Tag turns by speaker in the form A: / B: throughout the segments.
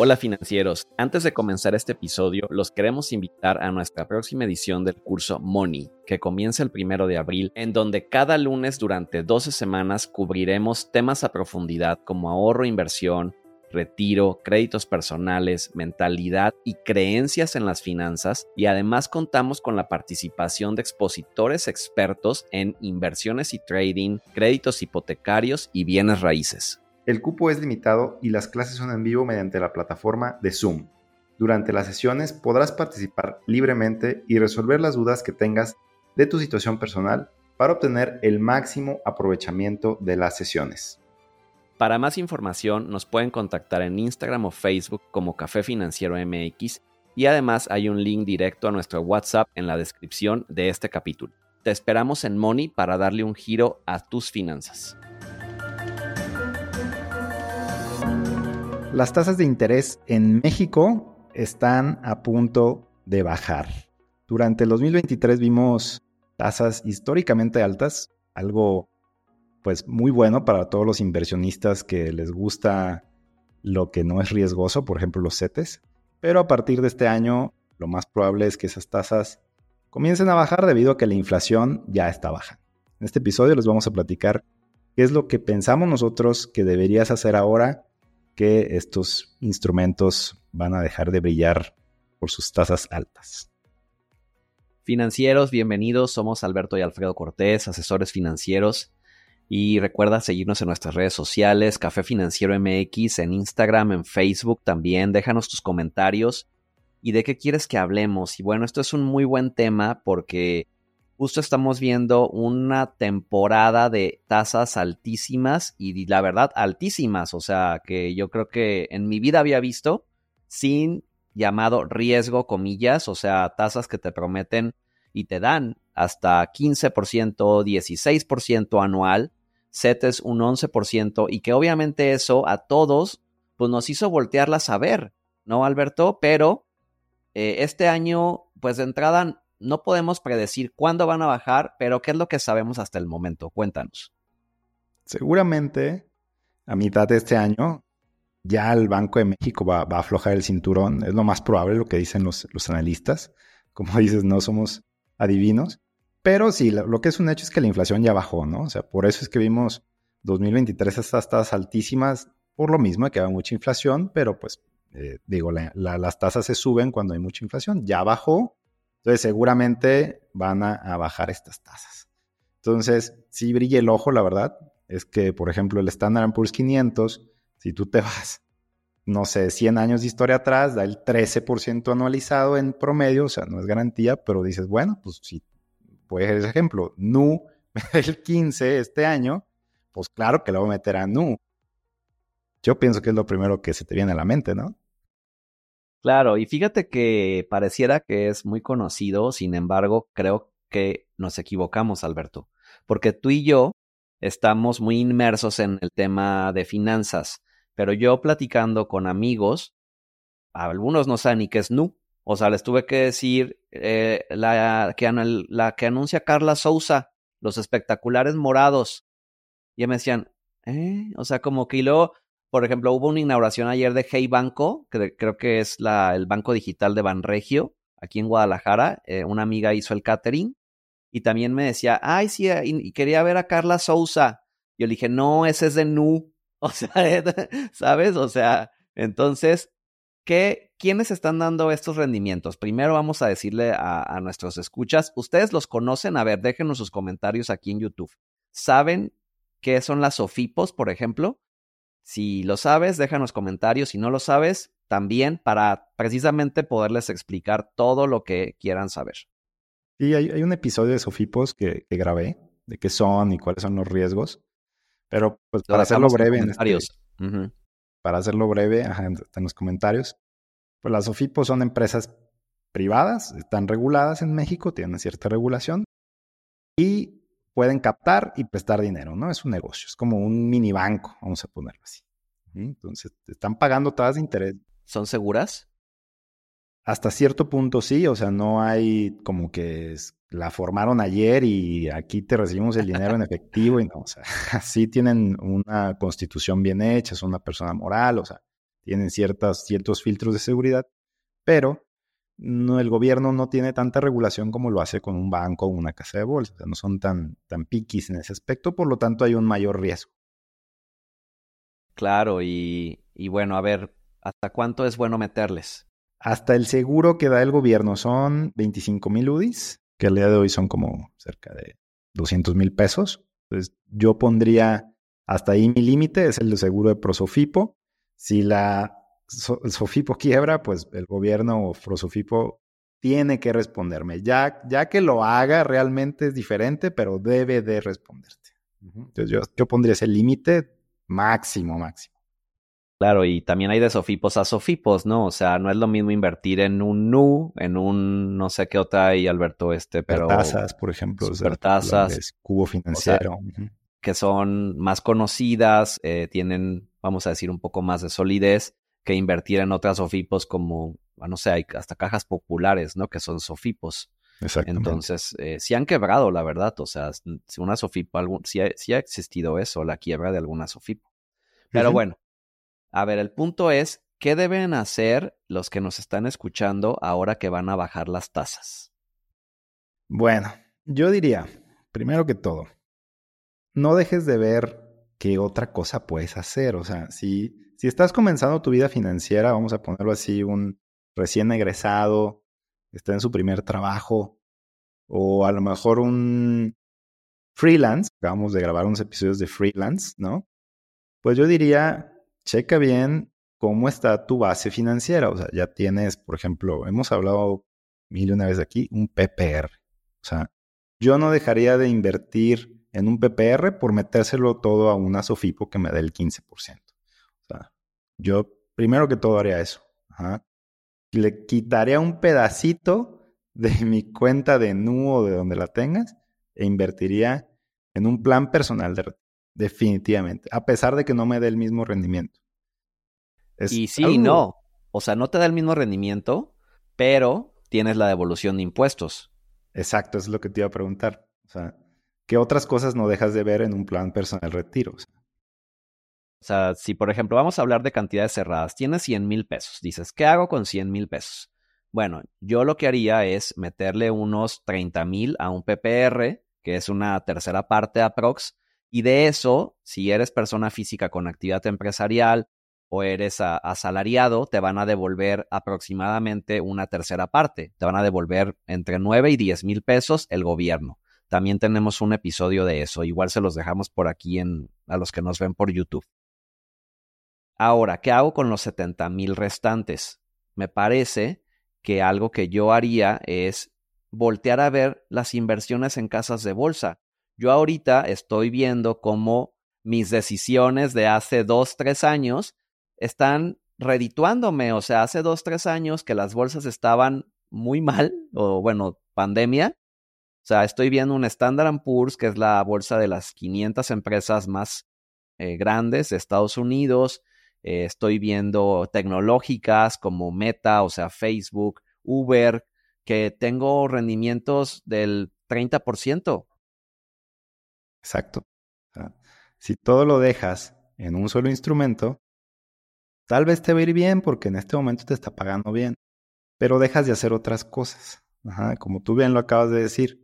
A: Hola financieros, antes de comenzar este episodio, los queremos invitar a nuestra próxima edición del curso Money, que comienza el primero de abril, en donde cada lunes durante 12 semanas cubriremos temas a profundidad como ahorro, inversión, retiro, créditos personales, mentalidad y creencias en las finanzas y además contamos con la participación de expositores expertos en inversiones y trading, créditos hipotecarios y bienes raíces.
B: El cupo es limitado y las clases son en vivo mediante la plataforma de Zoom. Durante las sesiones podrás participar libremente y resolver las dudas que tengas de tu situación personal para obtener el máximo aprovechamiento de las sesiones.
A: Para más información nos pueden contactar en Instagram o Facebook como Café Financiero MX y además hay un link directo a nuestro WhatsApp en la descripción de este capítulo. Te esperamos en Money para darle un giro a tus finanzas.
B: Las tasas de interés en México están a punto de bajar. Durante el 2023 vimos tasas históricamente altas, algo pues muy bueno para todos los inversionistas que les gusta lo que no es riesgoso, por ejemplo los CETES. Pero a partir de este año lo más probable es que esas tasas comiencen a bajar debido a que la inflación ya está baja. En este episodio les vamos a platicar qué es lo que pensamos nosotros que deberías hacer ahora que estos instrumentos van a dejar de brillar por sus tasas altas.
A: Financieros, bienvenidos. Somos Alberto y Alfredo Cortés, asesores financieros. Y recuerda seguirnos en nuestras redes sociales, Café Financiero MX, en Instagram, en Facebook también. Déjanos tus comentarios y de qué quieres que hablemos. Y bueno, esto es un muy buen tema porque justo estamos viendo una temporada de tasas altísimas y la verdad altísimas, o sea, que yo creo que en mi vida había visto sin llamado riesgo, comillas, o sea, tasas que te prometen y te dan hasta 15%, 16% anual, CETES un 11% y que obviamente eso a todos pues nos hizo voltearlas a ver, ¿no, Alberto? Pero eh, este año, pues de entrada no podemos predecir cuándo van a bajar, pero ¿qué es lo que sabemos hasta el momento? Cuéntanos.
B: Seguramente a mitad de este año ya el Banco de México va, a aflojar el cinturón. Es lo más probable lo que dicen los, analistas. Como dices, no somos adivinos. Pero sí, lo, que es un hecho es que la inflación ya bajó, ¿no? O sea, por eso es que vimos 2023 estas tasas altísimas, por lo mismo que había mucha inflación, pero pues eh, digo, las tasas se suben cuando hay mucha inflación. Ya bajó, entonces, seguramente van a, bajar estas tasas. Entonces, si brilla el ojo, la verdad, es que, por ejemplo, el Standard Poor's 500, si tú te vas, no sé, 100 años de historia atrás, da el 13% anualizado en promedio, o sea, no es garantía, pero dices, bueno, pues si puede ser ese ejemplo, NU, el 15 este año, pues claro que lo voy a meter a NU. Yo pienso que es lo primero que se te viene a la mente, ¿no?
A: Claro, y fíjate que pareciera que es muy conocido, sin embargo, creo que nos equivocamos, Alberto, porque tú y yo estamos muy inmersos en el tema de finanzas, pero yo platicando con amigos, algunos no saben ni qué es NU, o sea, les tuve que decir eh, la, que, la que anuncia Carla Sousa, los espectaculares morados, y me decían, ¿eh? O sea, como que y luego por ejemplo, hubo una inauguración ayer de Hey Banco, que creo que es la, el banco digital de Banregio, aquí en Guadalajara. Eh, una amiga hizo el catering y también me decía, ay, sí, eh, y, quería ver a Carla Sousa. Yo le dije, no, ese es de Nu. O sea, ¿sabes? O sea, entonces, ¿qué, ¿quiénes están dando estos rendimientos? Primero vamos a decirle a, a nuestros escuchas, ¿ustedes los conocen? A ver, déjenos sus comentarios aquí en YouTube. ¿Saben qué son las SOFIPOS, por ejemplo? Si lo sabes, déjanos comentarios. Si no lo sabes, también para precisamente poderles explicar todo lo que quieran saber.
B: Sí, hay, un episodio de Sofipos que, grabé, de qué son y cuáles son los riesgos. Pero pues para hacerlo breve, en este, para hacerlo breve, en los comentarios, pues las Sofipos son empresas privadas, están reguladas en México, tienen cierta regulación y pueden captar y prestar dinero, ¿no? Es un negocio, es como un mini banco, vamos a ponerlo así. Entonces, están pagando tasas de interés.
A: ¿Son seguras?
B: Hasta cierto punto sí, o sea, no hay como que la formaron ayer y aquí te recibimos el dinero en efectivo y no, o sea, sí tienen una constitución bien hecha, es una persona moral, o sea, tienen ciertas, ciertos filtros de seguridad, pero no, el gobierno no tiene tanta regulación como lo hace con un banco o una casa de bolsa. O sea, no son tan, tan piquis en ese aspecto, por lo tanto hay un mayor riesgo.
A: Claro, y, y bueno, a ver, ¿hasta cuánto es bueno meterles?
B: Hasta el seguro que da el gobierno son 25 mil UDIs, que al día de hoy son como cerca de 200 mil pesos. Entonces, yo pondría hasta ahí mi límite, es el de seguro de Prosofipo. Si la el Sofipo quiebra, pues el gobierno o Prosofipo tiene que responderme. Ya, ya que lo haga realmente es diferente, pero debe de responderte. Entonces yo, yo pondría ese límite máximo, máximo.
A: Claro, y también hay de sofipos a sofipos, ¿no? O sea, no es lo mismo invertir en un NU, en un no sé qué otra hay, Alberto, este, pero...
B: Tasas, por ejemplo.
A: tasas.
B: Cubo financiero.
A: Que son más conocidas, eh, tienen, vamos a decir, un poco más de solidez que invertir en otras sofipos como, no sé, hay hasta cajas populares, ¿no? Que son sofipos.
B: Exactamente.
A: Entonces, eh, sí han quebrado, la verdad. O sea, si una sofipo, algún, sí, ha, ha existido eso, la quiebra de alguna sofipo. Pero bueno, a ver, el punto es, ¿qué deben hacer los que nos están escuchando ahora que van a bajar las tasas?
B: Bueno, yo diría, primero que todo, no dejes de ver qué otra cosa puedes hacer. O sea, si, si estás comenzando tu vida financiera, vamos a ponerlo así, un recién egresado, está en su primer trabajo, o a lo mejor un freelance, acabamos de grabar unos episodios de freelance, ¿no? Pues yo diría, checa bien cómo está tu base financiera. O sea, ya tienes, por ejemplo, hemos hablado mil y una vez aquí, un PPR. O sea, yo no dejaría de invertir en un PPR por metérselo todo a una Sofipo que me dé el 15%. Yo primero que todo haría eso. Le quitaría un pedacito de mi cuenta de NU o de donde la tengas e invertiría en un plan personal de definitivamente, a pesar de que no me dé el mismo rendimiento.
A: y sí y no. O sea, no te da el mismo rendimiento, pero tienes la devolución de impuestos.
B: Exacto, eso es lo que te iba a preguntar. O sea, ¿qué otras cosas no dejas de ver en un plan personal retiro?
A: O sea, si por ejemplo vamos a hablar de cantidades cerradas, tienes 100 mil pesos, dices, ¿qué hago con 100 mil pesos? Bueno, yo lo que haría es meterle unos 30 mil a un PPR, que es una tercera parte aprox, y de eso, si eres persona física con actividad empresarial o eres asalariado, te van a devolver aproximadamente una tercera parte. Te van a devolver entre 9 y 10 mil pesos el gobierno. También tenemos un episodio de eso. Igual se los dejamos por aquí en, a los que nos ven por YouTube. Ahora, ¿qué hago con los 70 mil restantes? Me parece que algo que yo haría es voltear a ver las inversiones en casas de bolsa. Yo ahorita estoy viendo cómo mis decisiones de hace dos, tres años están redituándome. O sea, hace dos, tres años que las bolsas estaban muy mal, o bueno, pandemia. O sea, estoy viendo un Standard Poor's, que es la bolsa de las 500 empresas más eh, grandes de Estados Unidos. Eh, estoy viendo tecnológicas como Meta, o sea, Facebook, Uber, que tengo rendimientos del 30%.
B: Exacto. si todo lo dejas en un solo instrumento, tal vez te va a ir bien porque en este momento te está pagando bien, pero dejas de hacer otras cosas. como tú bien lo acabas de decir,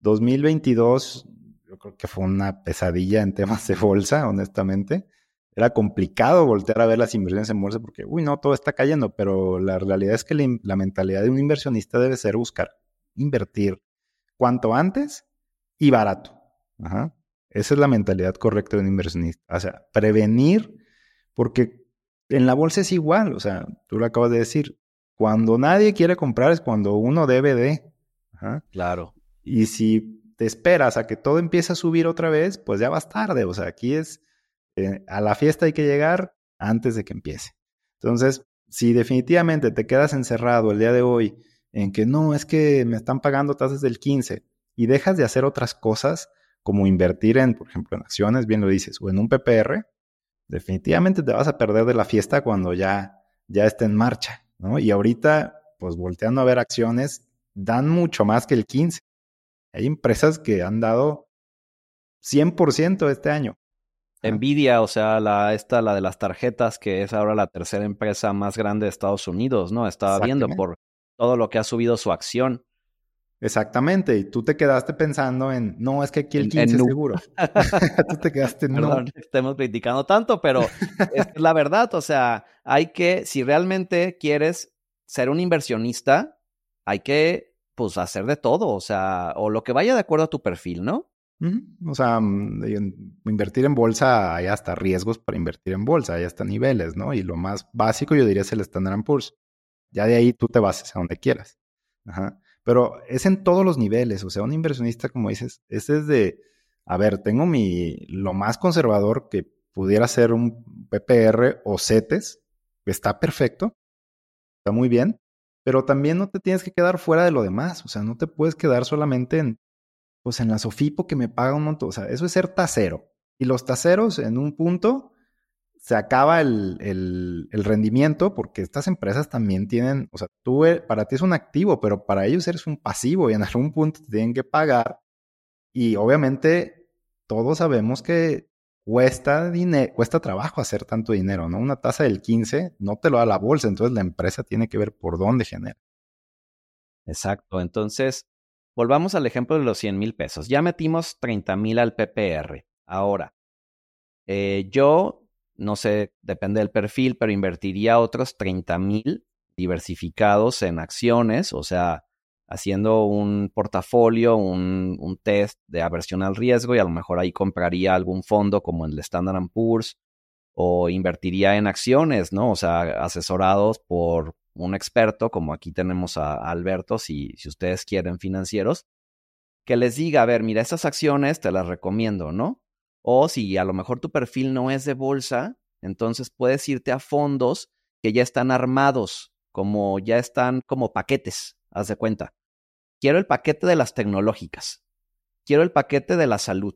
B: 2022 yo creo que fue una pesadilla en temas de bolsa, honestamente. Era complicado voltear a ver las inversiones en bolsa porque, uy, no, todo está cayendo, pero la realidad es que la, la mentalidad de un inversionista debe ser buscar invertir cuanto antes y barato. Ajá. Esa es la mentalidad correcta de un inversionista. O sea, prevenir, porque en la bolsa es igual. O sea, tú lo acabas de decir. Cuando nadie quiere comprar es cuando uno debe de. Ajá.
A: Claro.
B: Y si te esperas a que todo empiece a subir otra vez, pues ya vas tarde. O sea, aquí es eh, a la fiesta hay que llegar antes de que empiece. Entonces, si definitivamente te quedas encerrado el día de hoy en que no, es que me están pagando tasas del 15 y dejas de hacer otras cosas, como invertir en, por ejemplo, en acciones, bien lo dices, o en un PPR, definitivamente te vas a perder de la fiesta cuando ya, ya esté en marcha, ¿no? Y ahorita, pues volteando a ver acciones, dan mucho más que el 15. Hay empresas que han dado 100% este año.
A: Nvidia, o sea, la, esta, la de las tarjetas, que es ahora la tercera empresa más grande de Estados Unidos, ¿no? Estaba viendo por todo lo que ha subido su acción.
B: Exactamente, y tú te quedaste pensando en, no, es que aquí el 15 es seguro. tú te quedaste en
A: Perdón, no. estemos criticando tanto, pero es la verdad, o sea, hay que, si realmente quieres ser un inversionista, hay que, pues, hacer de todo, o sea, o lo que vaya de acuerdo a tu perfil, ¿no?
B: O sea, mm, invertir en bolsa hay hasta riesgos para invertir en bolsa, hay hasta niveles, ¿no? Y lo más básico yo diría es el Standard Poor's. Ya de ahí tú te vas a donde quieras. Ajá. Pero es en todos los niveles, o sea, un inversionista, como dices, es de, a ver, tengo mi, lo más conservador que pudiera ser un PPR o CETES, está perfecto, está muy bien, pero también no te tienes que quedar fuera de lo demás, o sea, no te puedes quedar solamente en, pues en la Sofipo que me paga un montón, o sea, eso es ser tasero. Y los taseros en un punto se acaba el, el, rendimiento porque estas empresas también tienen, o sea, tú eh, para ti es un activo, pero para ellos eres un pasivo y en algún punto te tienen que pagar. Y obviamente todos sabemos que cuesta dinero, cuesta trabajo hacer tanto dinero, ¿no? Una tasa del 15 no te lo da la bolsa, entonces la empresa tiene que ver por dónde genera.
A: Exacto, entonces volvamos al ejemplo de los 100 mil pesos. Ya metimos 30 mil al PPR. Ahora, eh, yo no sé, depende del perfil, pero invertiría otros 30 mil diversificados en acciones, o sea, haciendo un portafolio, un, un, test de aversión al riesgo y a lo mejor ahí compraría algún fondo como el Standard Poor's o invertiría en acciones, ¿no? O sea, asesorados por un experto, como aquí tenemos a, Alberto, si, si ustedes quieren financieros, que les diga, a ver, mira, estas acciones te las recomiendo, ¿no? O si a lo mejor tu perfil no es de bolsa, entonces puedes irte a fondos que ya están armados, como ya están como paquetes, haz de cuenta. Quiero el paquete de las tecnológicas, quiero el paquete de la salud,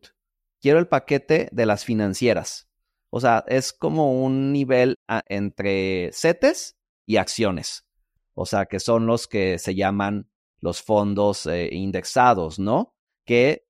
A: quiero el paquete de las financieras. O sea, es como un nivel ah, entre CETES y acciones. O sea, que son los que se llaman los fondos eh, indexados, ¿no? Que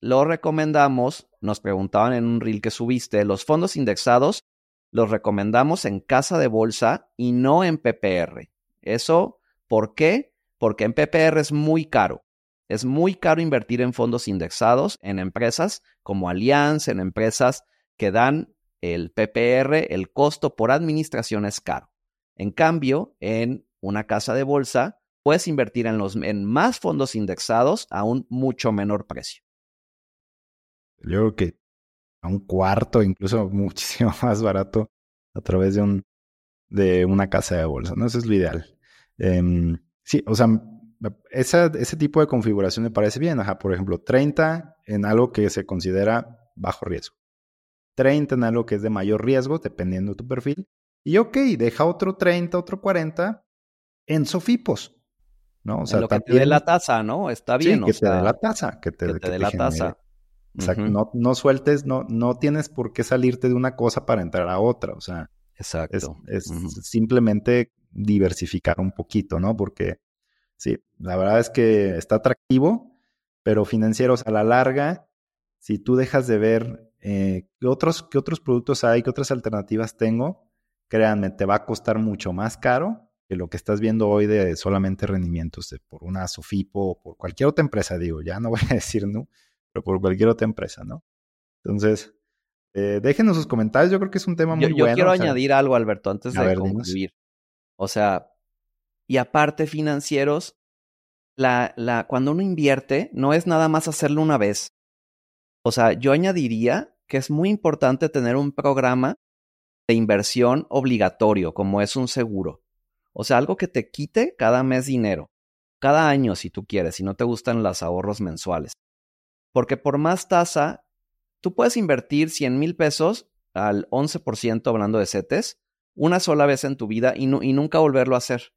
A: lo recomendamos, nos preguntaban en un reel que subiste, los fondos indexados los recomendamos en casa de bolsa y no en PPR. Eso, ¿por qué? Porque en PPR es muy caro. Es muy caro invertir en fondos indexados en empresas como Allianz, en empresas que dan el PPR, el costo por administración es caro. En cambio, en una casa de bolsa, puedes invertir en, los, en más fondos indexados a un mucho menor precio.
B: Yo creo que a un cuarto, incluso muchísimo más barato a través de un de una casa de bolsa, ¿no? Eso es lo ideal. Em, sí, o sea, ese tipo de configuración me parece bien. Ajá, por ejemplo, 30 en algo que se considera bajo riesgo. 30 en algo que es de mayor riesgo, dependiendo de tu perfil. Y ok, deja otro 30, otro 40 en Sofipos. ¿no?
A: O sea, lo que te dé la tasa, ¿no? Está bien.
B: que te dé la tasa. Que te,
A: dé la tasa.
B: No, no sueltes, no, no tienes por qué salirte de una cosa para entrar a otra. O sea,
A: Exacto.
B: es, simplemente diversificar un poquito, ¿no? Porque sí, la verdad es que está atractivo, pero financieros a la larga, si tú dejas de ver eh, qué, otros, qué otros productos hay, qué otras alternativas tengo, créanme, te va a costar mucho más caro que lo que estás viendo hoy de solamente rendimientos de, por una Sofipo o por cualquier otra empresa, digo, ya no voy a decir, ¿no? pero por cualquier otra empresa, ¿no? Entonces, eh, déjenos sus comentarios, yo creo que es un tema muy
A: yo,
B: bueno.
A: Yo quiero añadir algo, Alberto, antes de concluir. O sea, y aparte financieros, la, la, cuando uno invierte, no es nada más hacerlo una vez. O sea, yo añadiría que es muy importante tener un programa de inversión obligatorio, como es un seguro. O sea, algo que te quite cada mes dinero, cada año si tú quieres, si no te gustan los ahorros mensuales. Porque por más tasa, tú puedes invertir 100 mil pesos al 11% hablando de CETES una sola vez en tu vida y, y nunca volverlo a hacer.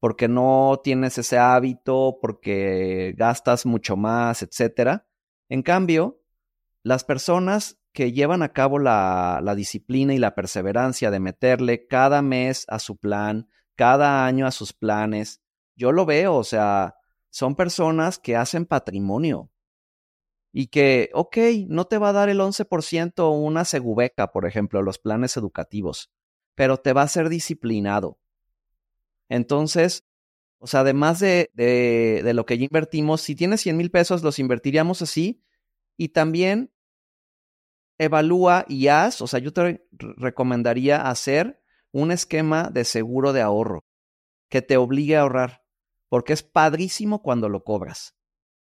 A: Porque no tienes ese hábito, porque gastas mucho más, etc. En cambio, las personas que llevan a cabo la, disciplina y la perseverancia de meterle cada mes a su plan, cada año a sus planes, yo lo veo, o sea, son personas que hacen patrimonio y que, ok, no te va a dar el 11% una segubeca, por ejemplo, los planes educativos, pero te va a ser disciplinado. Entonces, o sea, además de, de, lo que ya invertimos, si tienes 100 mil pesos, los invertiríamos así y también evalúa y haz, o sea, yo te recomendaría hacer un esquema de seguro de ahorro que te obligue a ahorrar, porque es padrísimo cuando lo cobras.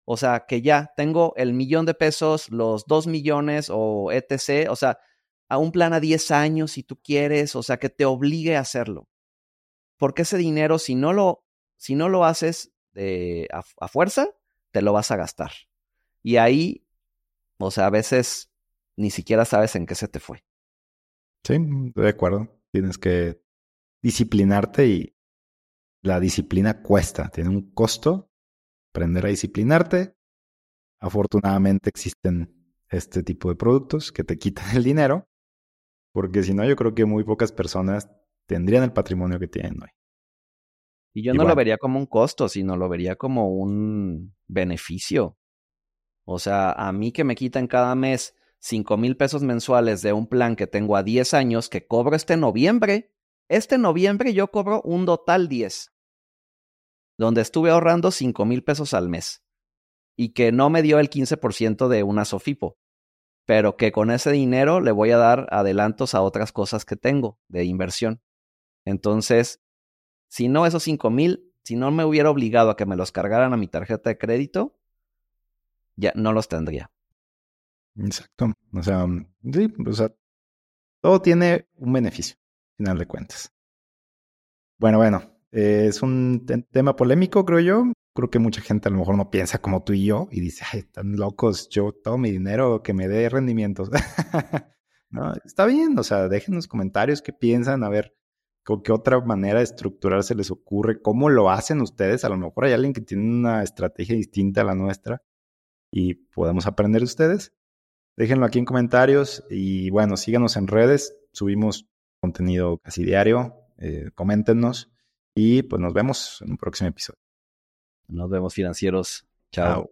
A: O sea, que ya tengo el millón de pesos, los dos millones o etc. O sea, a un plan a 10 años si tú quieres, o sea, que te obligue a hacerlo. Porque ese dinero, si no lo, si no lo haces de, a, fuerza, te lo vas a gastar. Y ahí, o sea, a veces ni siquiera sabes en qué se te fue.
B: Sí, de acuerdo. Tienes que disciplinarte y la disciplina cuesta, tiene un costo aprender a disciplinarte. Afortunadamente existen este tipo de productos que te quitan el dinero, porque si no yo creo que muy pocas personas tendrían el patrimonio que tienen hoy.
A: Y yo no lo vería como un costo, sino lo vería como un beneficio. O sea, a mí que me quitan cada mes 5 mil pesos mensuales de un plan que tengo a 10 años que cobro este noviembre. Este noviembre yo cobro un total 10 donde estuve ahorrando 5 mil pesos al mes y que no me dio el 15% de una Sofipo, pero que con ese dinero le voy a dar adelantos a otras cosas que tengo de inversión. Entonces, si no esos 5 mil, si no me hubiera obligado a que me los cargaran a mi tarjeta de crédito, ya no los tendría.
B: Exacto. O sea, sí, o sea, todo tiene un beneficio, al final de cuentas. Bueno, bueno, es un tema polémico, creo yo. Creo que mucha gente a lo mejor no piensa como tú y yo y dice, ay, están locos, yo todo mi dinero que me dé rendimientos. no, está bien, o sea, dejen los comentarios qué piensan, a ver con qué otra manera de estructurar se les ocurre, cómo lo hacen ustedes. A lo mejor hay alguien que tiene una estrategia distinta a la nuestra y podemos aprender de ustedes. Déjenlo aquí en comentarios y bueno, síganos en redes, subimos contenido casi diario, eh, coméntenos y pues nos vemos en un próximo episodio.
A: Nos vemos financieros. Chao.